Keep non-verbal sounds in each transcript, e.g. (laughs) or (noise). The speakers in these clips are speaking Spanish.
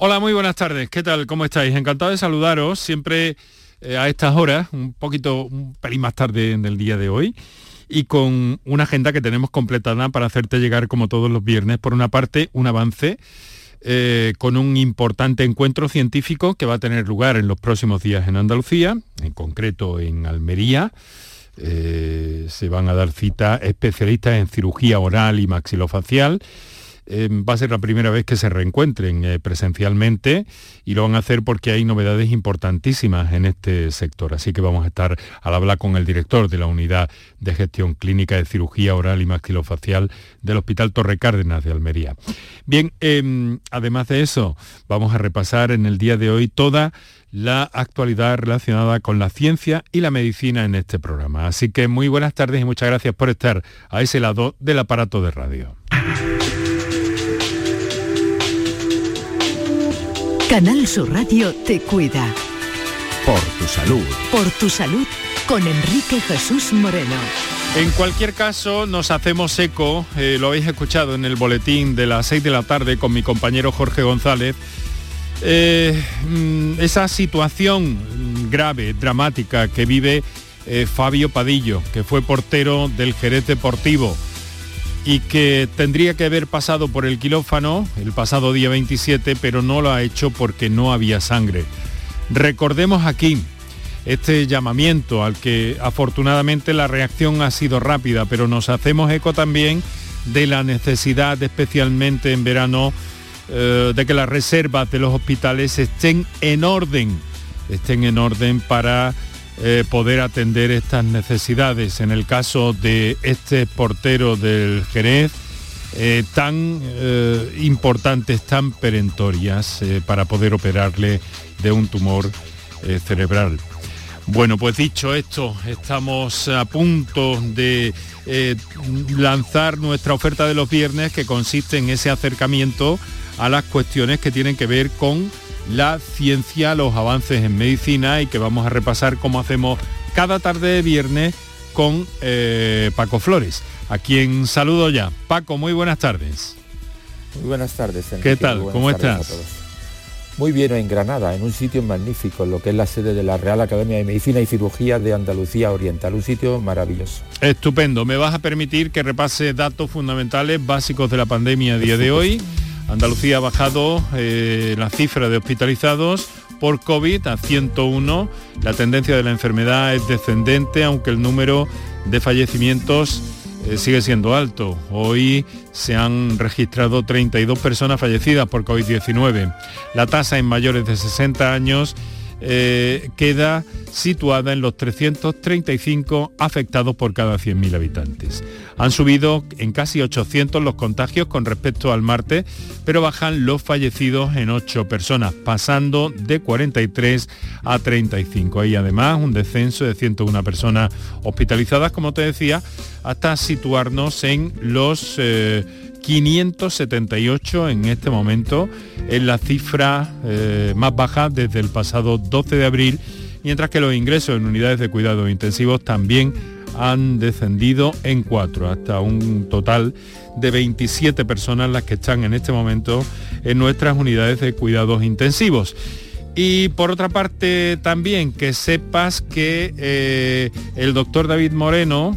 Hola, muy buenas tardes. ¿Qué tal? ¿Cómo estáis? Encantado de saludaros siempre eh, a estas horas, un poquito, un pelín más tarde del día de hoy y con una agenda que tenemos completada para hacerte llegar como todos los viernes. Por una parte, un avance eh, con un importante encuentro científico que va a tener lugar en los próximos días en Andalucía, en concreto en Almería. Eh, se van a dar cita especialistas en cirugía oral y maxilofacial Em, va a ser la primera vez que se reencuentren eh, presencialmente y lo van a hacer porque hay novedades importantísimas en este sector. Así que vamos a estar al hablar con el director de la Unidad de Gestión Clínica de Cirugía Oral y Maxilofacial del Hospital Torre Cárdenas de Almería. Bien, em, además de eso, vamos a repasar en el día de hoy toda la actualidad relacionada con la ciencia y la medicina en este programa. Así que muy buenas tardes y muchas gracias por estar a ese lado del aparato de radio. Canal Sur Radio te cuida. Por tu salud. Por tu salud con Enrique Jesús Moreno. En cualquier caso, nos hacemos eco, eh, lo habéis escuchado en el boletín de las 6 de la tarde con mi compañero Jorge González, eh, mm, esa situación grave, dramática que vive eh, Fabio Padillo, que fue portero del Jerez Deportivo y que tendría que haber pasado por el quirófano el pasado día 27, pero no lo ha hecho porque no había sangre. Recordemos aquí este llamamiento al que afortunadamente la reacción ha sido rápida, pero nos hacemos eco también de la necesidad, especialmente en verano, eh, de que las reservas de los hospitales estén en orden, estén en orden para eh, poder atender estas necesidades. En el caso de este portero del Jerez, eh, tan eh, importantes, tan perentorias para poder operarle de un tumor cerebral. Bueno, pues dicho esto, estamos a punto de lanzar nuestra oferta de los viernes que consiste en ese acercamiento a las cuestiones que tienen que ver con la ciencia, los avances en medicina y que vamos a repasar como hacemos cada tarde de viernes con eh, Paco Flores, a quien saludo ya. Paco, muy buenas tardes. Muy buenas tardes. ¿Qué tal? ¿Cómo estás? Muy bien en Granada, en un sitio magnífico, lo que es la sede de la Real Academia de Medicina y Cirugía de Andalucía Oriental, un sitio maravilloso. Estupendo, me vas a permitir que repase datos fundamentales básicos de la pandemia a día de hoy. Andalucía ha bajado eh, la cifra de hospitalizados por COVID a 101. La tendencia de la enfermedad es descendente, aunque el número de fallecimientos eh, sigue siendo alto. Hoy se han registrado 32 personas fallecidas por COVID-19. La tasa en mayores de 60 años eh, queda situada en los 335 afectados por cada 100.000 habitantes. Han subido en casi 800 los contagios con respecto al martes, pero bajan los fallecidos en 8 personas, pasando de 43 a 35. Hay además un descenso de 101 personas hospitalizadas, como te decía, hasta situarnos en los... Eh, 578 en este momento, es la cifra eh, más baja desde el pasado 12 de abril, mientras que los ingresos en unidades de cuidados intensivos también han descendido en cuatro, hasta un total de 27 personas las que están en este momento en nuestras unidades de cuidados intensivos. Y por otra parte también que sepas que eh, el doctor David Moreno,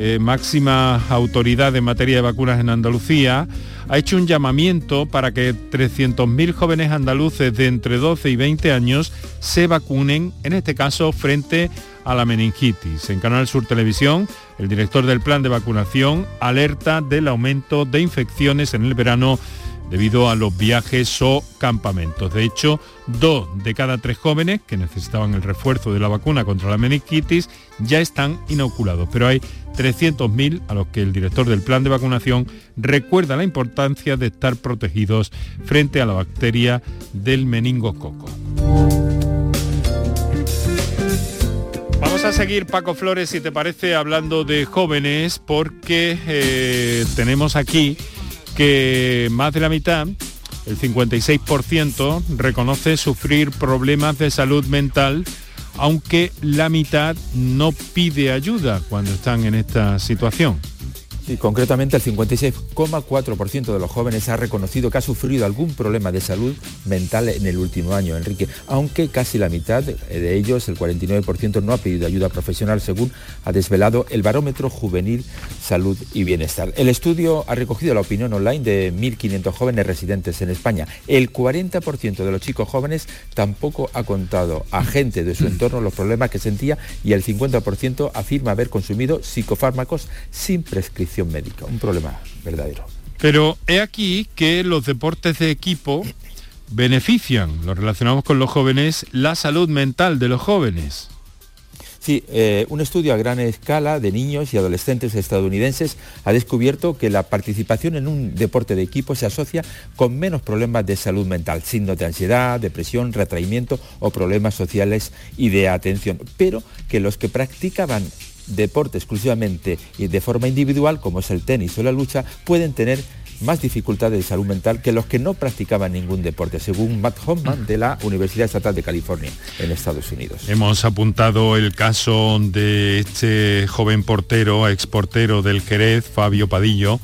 eh, máxima autoridad en materia de vacunas en Andalucía, ha hecho un llamamiento para que 300.000 jóvenes andaluces de entre 12 y 20 años se vacunen, en este caso frente a la meningitis. En Canal Sur Televisión, el director del plan de vacunación alerta del aumento de infecciones en el verano debido a los viajes o campamentos. De hecho, dos de cada tres jóvenes que necesitaban el refuerzo de la vacuna contra la meningitis ya están inoculados, pero hay 300.000 a los que el director del plan de vacunación recuerda la importancia de estar protegidos frente a la bacteria del meningococo. Vamos a seguir, Paco Flores, si te parece, hablando de jóvenes, porque eh, tenemos aquí que más de la mitad, el 56%, reconoce sufrir problemas de salud mental, aunque la mitad no pide ayuda cuando están en esta situación. Sí, concretamente el 56,4% de los jóvenes ha reconocido que ha sufrido algún problema de salud mental en el último año, Enrique, aunque casi la mitad de ellos, el 49%, no ha pedido ayuda profesional, según ha desvelado el barómetro juvenil salud y bienestar. El estudio ha recogido la opinión online de 1.500 jóvenes residentes en España. El 40% de los chicos jóvenes tampoco ha contado a gente de su entorno los problemas que sentía y el 50% afirma haber consumido psicofármacos sin prescripción médica. Un problema verdadero. Pero he aquí que los deportes de equipo benefician, lo relacionamos con los jóvenes, la salud mental de los jóvenes. Sí, eh, un estudio a gran escala de niños y adolescentes estadounidenses ha descubierto que la participación en un deporte de equipo se asocia con menos problemas de salud mental, signos de ansiedad, depresión, retraimiento o problemas sociales y de atención, pero que los que practicaban deporte exclusivamente y de forma individual, como es el tenis o la lucha, pueden tener más dificultades de salud mental que los que no practicaban ningún deporte, según Matt Hoffman de la Universidad Estatal de California en Estados Unidos. Hemos apuntado el caso de este joven portero, exportero del Jerez, Fabio Padillo,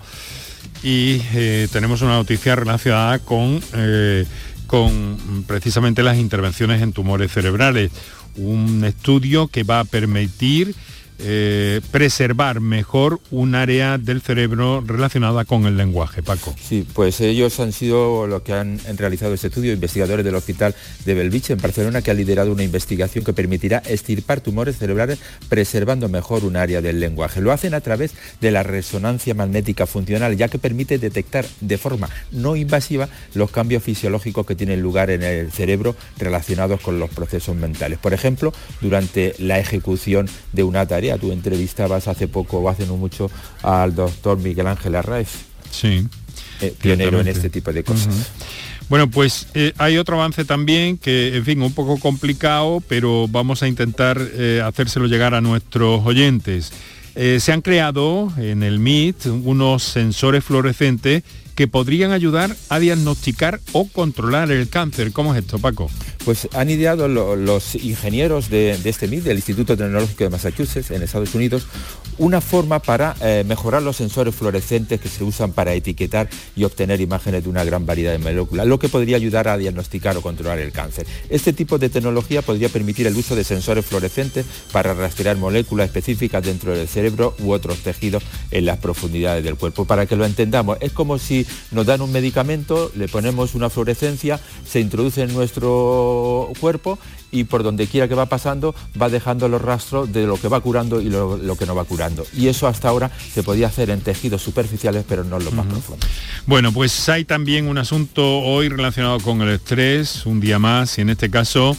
y eh, tenemos una noticia relacionada con, eh, con precisamente las intervenciones en tumores cerebrales. Un estudio que va a permitir eh, preservar mejor un área del cerebro relacionada con el lenguaje, Paco. Sí, pues ellos han sido los que han, realizado este estudio, investigadores del Hospital de Belvich en Barcelona, que ha liderado una investigación que permitirá estirpar tumores cerebrales preservando mejor un área del lenguaje. Lo hacen a través de la resonancia magnética funcional, ya que permite detectar de forma no invasiva los cambios fisiológicos que tienen lugar en el cerebro relacionados con los procesos mentales. Por ejemplo, durante la ejecución de una tarea Tú entrevistabas hace poco o hace no mucho al doctor Miguel Ángel Arraez. Sí. Eh, pionero en este tipo de cosas. Bueno, pues eh, hay otro avance también que, en fin, un poco complicado, pero vamos a intentar eh, hacérselo llegar a nuestros oyentes. se han creado en el MIT unos sensores fluorescentes que podrían ayudar a diagnosticar o controlar el cáncer. ¿Cómo es esto, Paco? Pues han ideado los ingenieros de, este MIT, del Instituto Tecnológico de Massachusetts, en Estados Unidos, una forma para eh, mejorar los sensores fluorescentes que se usan para etiquetar y obtener imágenes de una gran variedad de moléculas, lo que podría ayudar a diagnosticar o controlar el cáncer. Este tipo de tecnología podría permitir el uso de sensores fluorescentes para rastrear moléculas específicas dentro del cerebro u otros tejidos en las profundidades del cuerpo. Para que lo entendamos, es como si nos dan un medicamento, le ponemos una fluorescencia, se introduce en nuestro cuerpo y por donde quiera que va pasando va dejando los rastros de lo que va curando y lo, que no va curando. Y eso hasta ahora se podía hacer en tejidos superficiales, pero no en los más profundos. Bueno, pues hay también un asunto hoy relacionado con el estrés, un día más, y en este caso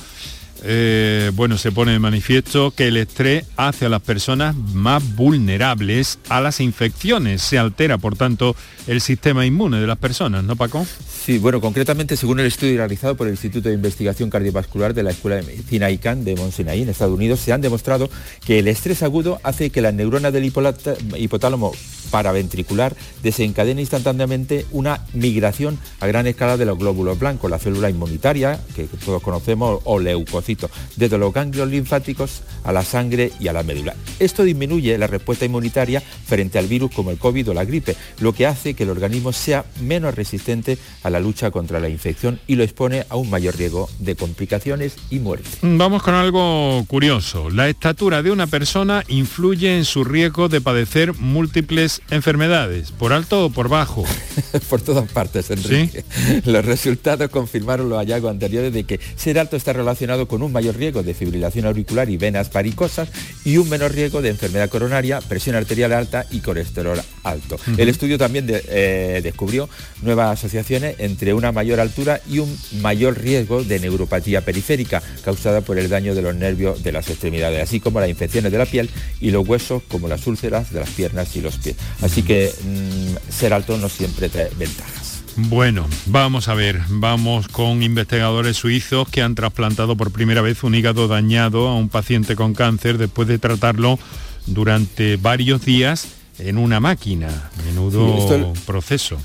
eh, bueno, se pone de manifiesto que el estrés hace a las personas más vulnerables a las infecciones. Se altera, por tanto, el sistema inmune de las personas, ¿no, Paco? Sí, bueno, concretamente, según el estudio realizado por el Instituto de Investigación Cardiovascular de la Escuela de Medicina ICANN de Mount en Estados Unidos, se han demostrado que el estrés agudo hace que las neuronas del hipotálamo paraventricular desencadene instantáneamente una migración a gran escala de los glóbulos blancos, la célula inmunitaria, que todos conocemos, o leucocitos, desde los ganglios linfáticos a la sangre y a la médula. Esto disminuye la respuesta inmunitaria frente al virus como el COVID o la gripe, lo que hace que el organismo sea menos resistente a la lucha contra la infección y lo expone a un mayor riesgo de complicaciones y muerte. Vamos con algo curioso. La estatura de una persona influye en su riesgo de padecer múltiples enfermedades, por alto o por bajo. (laughs) por todas partes, Enrique. Los resultados confirmaron los hallazgos anteriores de que ser alto está relacionado con un mayor riesgo de fibrilación auricular y venas varicosas y un menor riesgo de enfermedad coronaria, presión arterial alta y colesterol alto. El estudio también eh, descubrió nuevas asociaciones entre una mayor altura y un mayor riesgo de neuropatía periférica causada por el daño de los nervios de las extremidades, así como las infecciones de la piel y los huesos como las úlceras de las piernas y los pies. Así que mm, ser alto no siempre trae ventajas. Bueno, vamos a ver, vamos con investigadores suizos que han trasplantado por primera vez un hígado dañado a un paciente con cáncer después de tratarlo durante varios días en una máquina. Menudo proceso.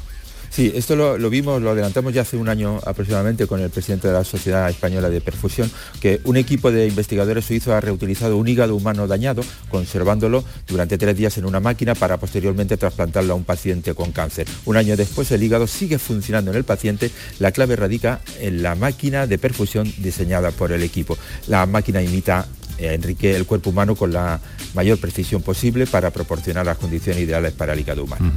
Sí, esto lo, vimos, lo adelantamos ya hace un año aproximadamente con el presidente de la Sociedad Española de Perfusión, que un equipo de investigadores suizos ha reutilizado un hígado humano dañado, conservándolo durante tres días en una máquina para posteriormente trasplantarlo a un paciente con cáncer. Un año después el hígado sigue funcionando en el paciente, la clave radica en la máquina de perfusión diseñada por el equipo. La máquina imita eh, Enrique el cuerpo humano con la mayor precisión posible para proporcionar las condiciones ideales para el hígado humano.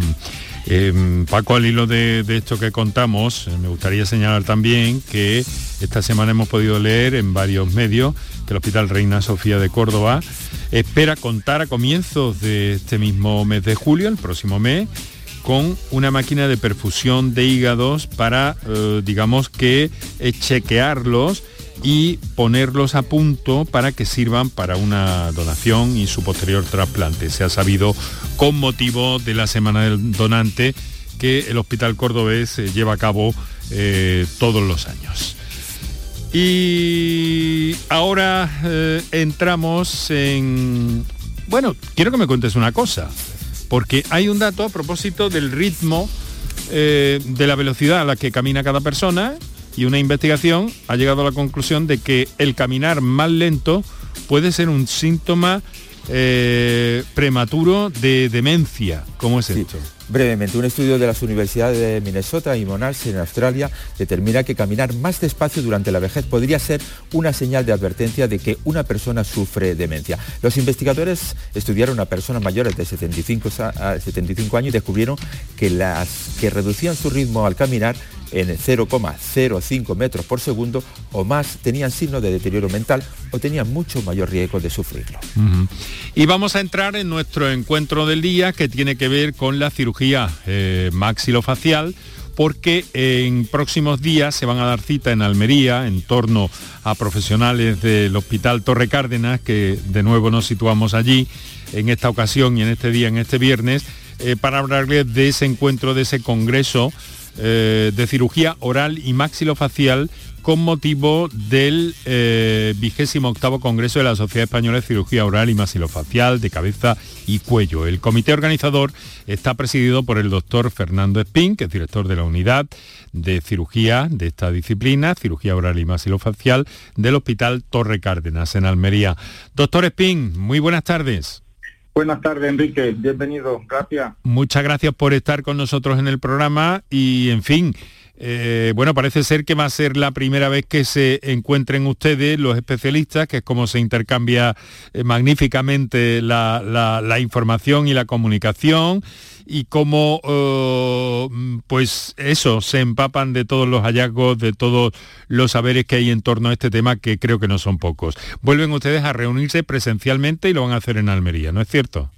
Em, Paco, al hilo de, esto que contamos, eh, me gustaría señalar también que esta semana hemos podido leer en varios medios que el Hospital Reina Sofía de Córdoba espera contar a comienzos de este mismo mes de julio, el próximo mes, con una máquina de perfusión de hígados para, eh, digamos que, chequearlos y ponerlos a punto para que sirvan para una donación y su posterior trasplante. Se ha sabido con motivo de la Semana del Donante que el Hospital Cordobés eh, lleva a cabo eh, todos los años. Y ahora eh, entramos en... Bueno, quiero que me cuentes una cosa, porque hay un dato a propósito del ritmo de la velocidad a la que camina cada persona y una investigación ha llegado a la conclusión de que el caminar más lento puede ser un síntoma eh, prematuro de demencia. ¿Cómo es esto? Brevemente, un estudio de las universidades de Minnesota y Monash en Australia determina que caminar más despacio durante la vejez podría ser una señal de advertencia de que una persona sufre demencia. Los investigadores estudiaron a personas mayores de 75, a 75 años y descubrieron que las que reducían su ritmo al caminar en 0,05 metros por segundo o más tenían signos de deterioro mental o tenían mucho mayor riesgo de sufrirlo. Y vamos a entrar en nuestro encuentro del día que tiene que ver con la cirugía eh, maxilofacial porque en próximos días se van a dar cita en Almería en torno a profesionales del Hospital Torre Cárdenas, que de nuevo nos situamos allí en esta ocasión y en este día, en este viernes, eh, para hablarles de ese encuentro, de ese congreso eh, de cirugía oral y maxilofacial con motivo del eh, vigésimo octavo Congreso de la Sociedad Española de Cirugía Oral y Maxilofacial de Cabeza y Cuello. El comité organizador está presidido por el doctor Fernando Espín, que es director de la unidad de cirugía de esta disciplina, cirugía oral y maxilofacial, del Hospital Torre Cárdenas en Almería. Doctor Espín, muy buenas tardes. Buenas tardes, Enrique. Bienvenido. Gracias. Muchas gracias por estar con nosotros en el programa y, en fin, eh, bueno, parece ser que va a ser la primera vez que se encuentren ustedes, los especialistas, que es como se intercambia eh, magníficamente la, información y la comunicación y cómo, eh, pues eso, se empapan de todos los hallazgos, de todos los saberes que hay en torno a este tema, que creo que no son pocos. Vuelven ustedes a reunirse presencialmente y lo van a hacer en Almería, ¿no es cierto?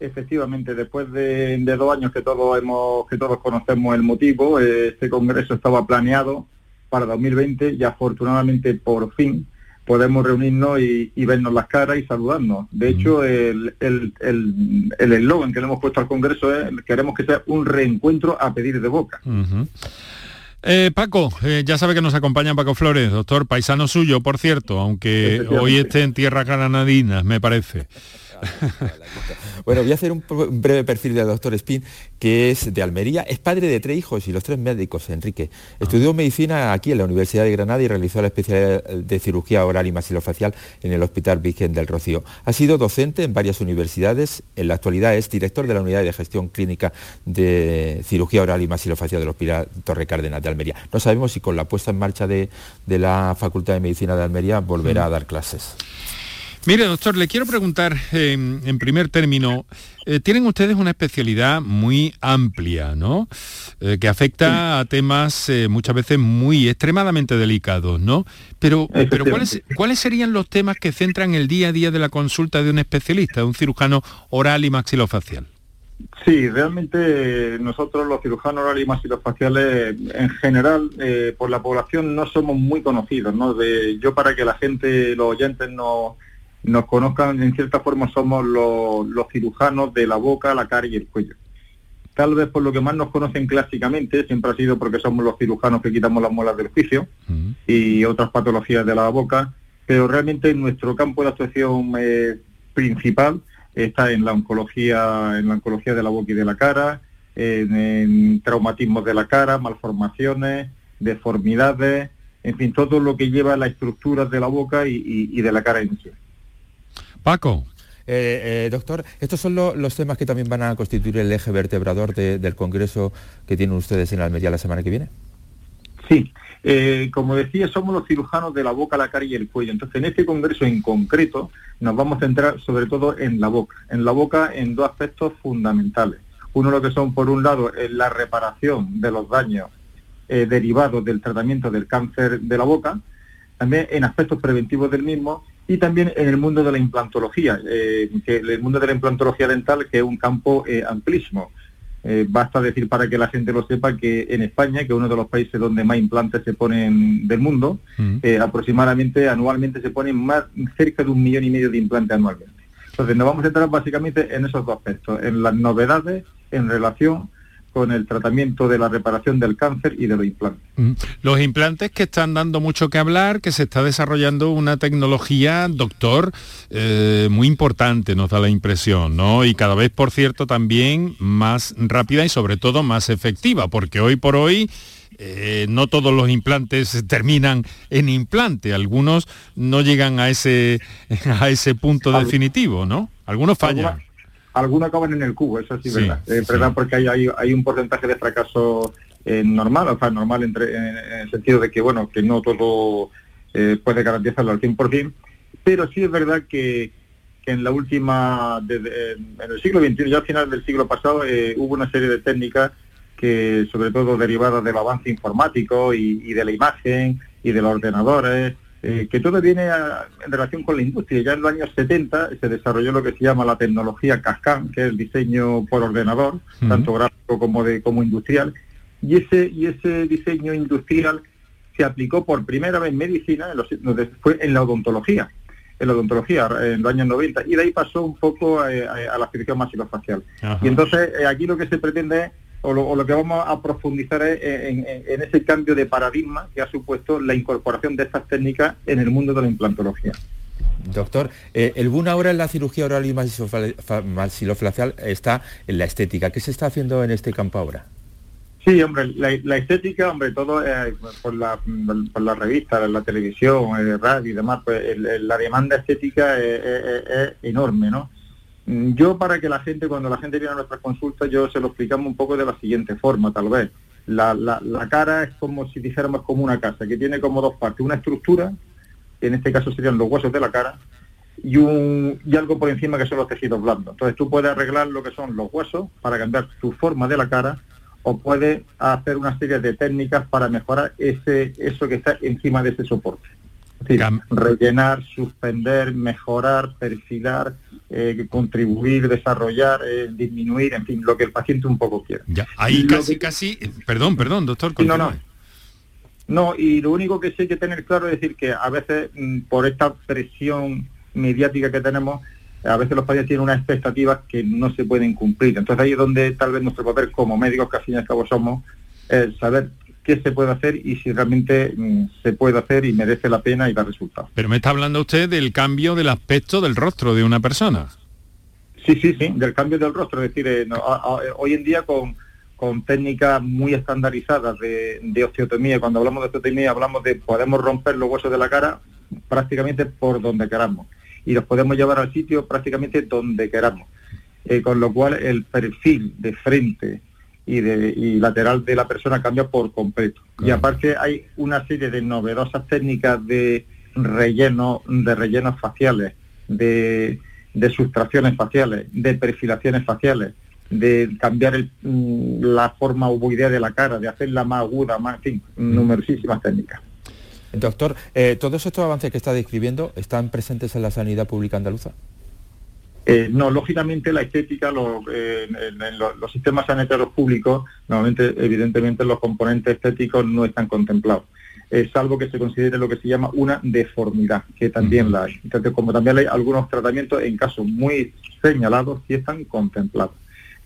Efectivamente, después de, dos años que todos hemos, que todos conocemos el motivo, este congreso estaba planeado para 2020 y afortunadamente por fin podemos reunirnos y, vernos las caras y saludarnos. De hecho, el eslogan el, el, que le hemos puesto al Congreso es queremos que sea un reencuentro a pedir de boca. Eh, Paco, eh, ya sabe que nos acompaña Paco Flores, doctor, paisano suyo, por cierto, aunque hoy esté en tierras granadinas, me parece. Bueno, voy a hacer un, breve perfil del doctor Spin, que es de Almería, es padre de tres hijos y los tres médicos, Enrique. Estudió medicina aquí en la Universidad de Granada y realizó la especialidad de cirugía oral y maxilofacial en el Hospital Virgen del Rocío. Ha sido docente en varias universidades, en la actualidad es director de la Unidad de Gestión Clínica de Cirugía Oral y Maxilofacial del Hospital Torre Cárdenas de Almería. No sabemos si con la puesta en marcha de, la Facultad de Medicina de Almería volverá a dar clases. Mire, doctor, le quiero preguntar en primer término, eh, tienen ustedes una especialidad muy amplia, ¿no? Eh, que afecta a temas eh, muchas veces muy extremadamente delicados, ¿no? Pero, pero ¿cuáles, ¿cuáles serían los temas que centran el día a día de la consulta de un especialista, de un cirujano oral y maxilofacial? Sí, realmente nosotros los cirujanos orales y maxilofaciales en general por la población no somos muy conocidos, ¿no? De, yo para que la gente, los oyentes no nos conozcan, en cierta forma somos los, cirujanos de la boca, la cara y el cuello. Tal vez por lo que más nos conocen clásicamente, siempre ha sido porque somos los cirujanos que quitamos las muelas del juicio y otras patologías de la boca, pero realmente nuestro campo de actuación eh, principal está en la oncología, en la oncología de la boca y de la cara, en, traumatismos de la cara, malformaciones, deformidades, en fin, todo lo que lleva a la estructura de la boca y, de la cara en sí. Paco. Eh, eh, doctor, estos son los temas que también van a constituir el eje vertebrador del Congreso que tienen ustedes en Almería la semana que viene. Sí, eh, como decía, somos los cirujanos de la boca, la cara y el cuello. Entonces, en este congreso en concreto nos vamos a centrar sobre todo en la boca. En la boca en dos aspectos fundamentales. Uno lo que son, por un lado, la reparación de los daños derivados del tratamiento del cáncer de la boca, también en aspectos preventivos del mismo y también en el mundo de la implantología, eh, que el mundo de la implantología dental, que es un campo eh, amplísimo. Eh, basta decir para que la gente lo sepa que en España, que es uno de los países donde más implantes se ponen del mundo, mm. aproximadamente anualmente se ponen más cerca de un millón y medio de implantes anualmente. Entonces nos vamos a centrar básicamente en esos dos aspectos, en las novedades en relación con el tratamiento de la reparación del cáncer y de los implantes. Mm. Los implantes que están dando mucho que hablar, que se está desarrollando una tecnología, doctor, eh, muy importante, nos da la impresión, ¿no? Y cada vez, por cierto, también más rápida y sobre todo más efectiva, porque hoy por hoy... Eh, no todos los implantes (laughs) terminan en implante, algunos no llegan a ese, (laughs) a ese punto definitivo, ¿no? Algunos fallan algunos acaban en el cubo, eso sí, verdad. Es verdad porque hay, hay, un porcentaje de fracaso eh, normal, o sea, normal entre, en, el sentido de que, bueno, que no todo eh, puede garantizarlo al 100%, pero sí es verdad que, en la última, en el siglo XXI, ya al final del siglo pasado, eh, hubo una serie de técnicas que, sobre todo derivadas del avance informático y, y de la imagen y de los ordenadores, eh, que todo viene en relación con la industria. Ya en los años 70 se desarrolló lo que se llama la tecnología Cascam, que es el diseño por ordenador, tanto gráfico como, de, como industrial, y ese, y ese diseño industrial se aplicó por primera vez en medicina, en fue en la odontología, en la odontología en los años 90, y de ahí pasó un poco a, la cirugía masilofacial. Y entonces eh, aquí lo que se pretende es o lo, que vamos a profundizar es en, ese cambio de paradigma que ha supuesto la incorporación de estas técnicas en el mundo de la implantología. Doctor, eh, el boom ahora en la cirugía oral y masilofacial está en la estética. ¿Qué se está haciendo en este campo ahora? Sí, hombre, la, estética, hombre, todo eh, por, la, por la revista, la televisión, el radio y demás, pues la demanda estética es enorme, ¿no? Mm, yo para que la gente, cuando la gente viene a nuestras consultas, yo se lo explicamos un poco de la siguiente forma, tal vez. La, cara es como si dijéramos como una casa, que tiene como dos partes, una estructura, que en este caso serían los huesos de la cara, y, un, y algo por encima que son los tejidos blandos. Entonces tú puedes arreglar lo que son los huesos para cambiar tu forma de la cara o puedes hacer una serie de técnicas para mejorar ese, eso que está encima de ese soporte. rellenar, suspender, mejorar, perfilar, eh, contribuir, desarrollar, eh, disminuir, en fin, lo que el paciente un poco quiere. Ya, ahí casi, casi, perdón, perdón, doctor. No, no. No, y lo único que sí hay que tener claro es decir que a veces mm, por esta presión mediática que tenemos, a veces los pacientes tienen unas expectativas que no se pueden cumplir. Entonces ahí es donde tal vez nuestro papel como médicos, que al fin y al cabo somos, es saber qué se puede hacer y si realmente mm, se puede hacer y merece la pena y da resultados. Pero me está hablando usted del cambio del aspecto del rostro de una persona. Sí, sí, sí, del cambio del rostro. Es decir, eh, hoy en día con, con técnicas muy estandarizadas de, de, osteotomía, cuando hablamos de osteotomía hablamos de podemos romper los huesos de la cara prácticamente por donde queramos y los podemos llevar al sitio prácticamente donde queramos. Eh, con lo cual el perfil de frente, y, de, lateral de la persona cambia por completo. Y aparte hay una serie de novedosas técnicas de relleno, de rellenos faciales, de, de sustracciones faciales, de perfilaciones faciales, de cambiar mm, la forma ovoidea de la cara, de hacerla más aguda, más, en fin, mm. numerosísimas técnicas. Doctor, eh, ¿todos estos avances que está describiendo están presentes en la sanidad pública andaluza? Eh, no, lógicamente la estética, eh, en, los, sistemas sanitarios públicos, normalmente, evidentemente, los componentes estéticos no están contemplados, Es salvo que se considere lo que se llama una deformidad, que también la hay. Entonces, como también hay algunos tratamientos, en casos muy señalados, sí están contemplados.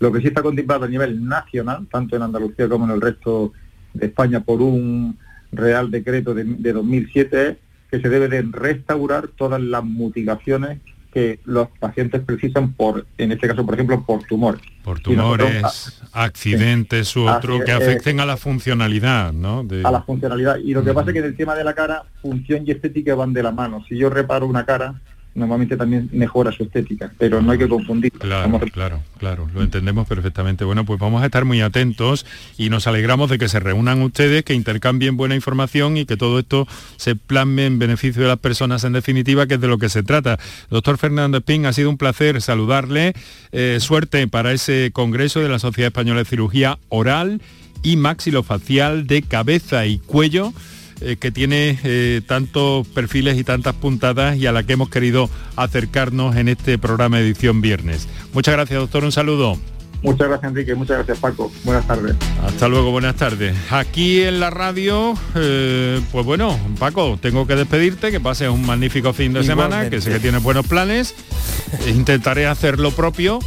Lo que sí está contemplado a nivel nacional, tanto en Andalucía como en el resto de España, por un Real Decreto de, de 2007, es que se debe de restaurar todas las mutilaciones que los pacientes precisan por, en este caso, por ejemplo, por tumores. Por tumores, accidentes u otro que afecten a la funcionalidad, ¿no? A la funcionalidad. Y lo que pasa es que en el tema de la cara, función y estética van de la mano. Si yo reparo una cara, normalmente también mejora su estética, pero no hay que confundir. Claro, claro, claro, lo entendemos perfectamente. Bueno, pues vamos a estar muy atentos y nos alegramos de que se reúnan ustedes, que intercambien buena información y que todo esto se plasme en beneficio de las personas en definitiva, que es de lo que se trata. Doctor Fernando Espín, ha sido un placer saludarle. Eh, suerte para ese Congreso de la Sociedad Española de Cirugía Oral y Maxilofacial de Cabeza y Cuello eh, que tiene eh, tantos perfiles y tantas puntadas y a la que hemos querido acercarnos en este programa edición viernes. Muchas gracias, doctor. Un saludo. Muchas gracias, Enrique. Muchas gracias, Paco. Buenas tardes. Hasta luego, buenas tardes. Aquí en la radio, eh, pues bueno, Paco, tengo que despedirte, que pases un magnífico fin de semana, que sé que tienes buenos planes. Intentaré hacer lo propio.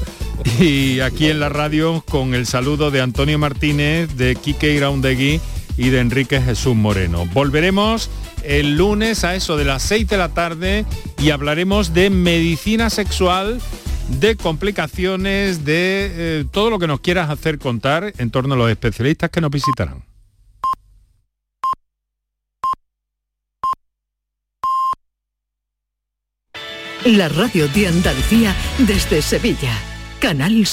Y aquí en la radio, con el saludo de Antonio Martínez, de Quique Iraundegui y de Enrique Jesús Moreno. Volveremos el lunes a eso de las 6 de la tarde y hablaremos de medicina sexual, de complicaciones, de eh, todo lo que nos quieras hacer contar en torno a los especialistas que nos visitarán. La radio de Andalucía desde Sevilla. Canal